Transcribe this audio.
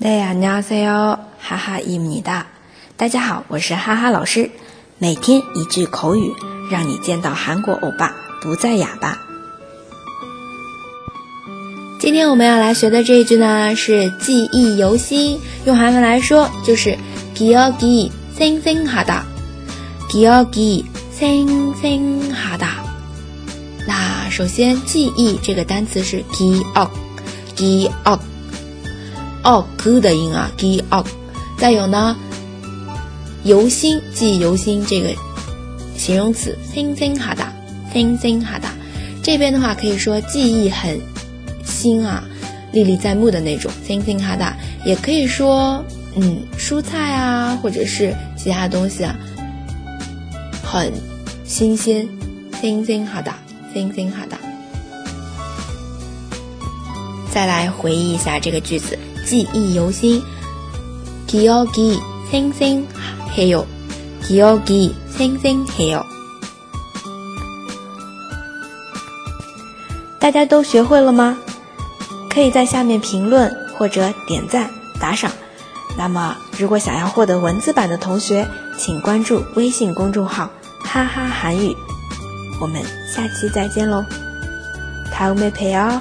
大家好，哈哈伊米哒。大家好，我是哈哈老师。每天一句口语，让你见到韩国欧巴不再哑巴。今天我们要来学的这一句呢，是记忆犹新。用韩文来说，就是기억이생생하 다。 기억이생생하 다。 那首先，记忆这个单词是기 억， 기 억。 哦，g 的音啊，g og，再有呢由心记忆犹新这个形容词 thing thing 哈达 thing thing 哈达。这边的话可以说记忆很新啊历历在目的那种 thing thing 哈达。也可以说嗯蔬菜啊或者是其他东西啊很新鲜 thing thing 哈达 thing thing 哈达。再来回忆一下这个句子。记忆犹新，기억이생생해 요， 기억이생생해 요。 大家都学会了吗？可以在下面评论或者点赞打赏。那么，如果想要获得文字版的同学，请关注微信公众号“哈哈韩语”。我们下期再见喽，다음에봬요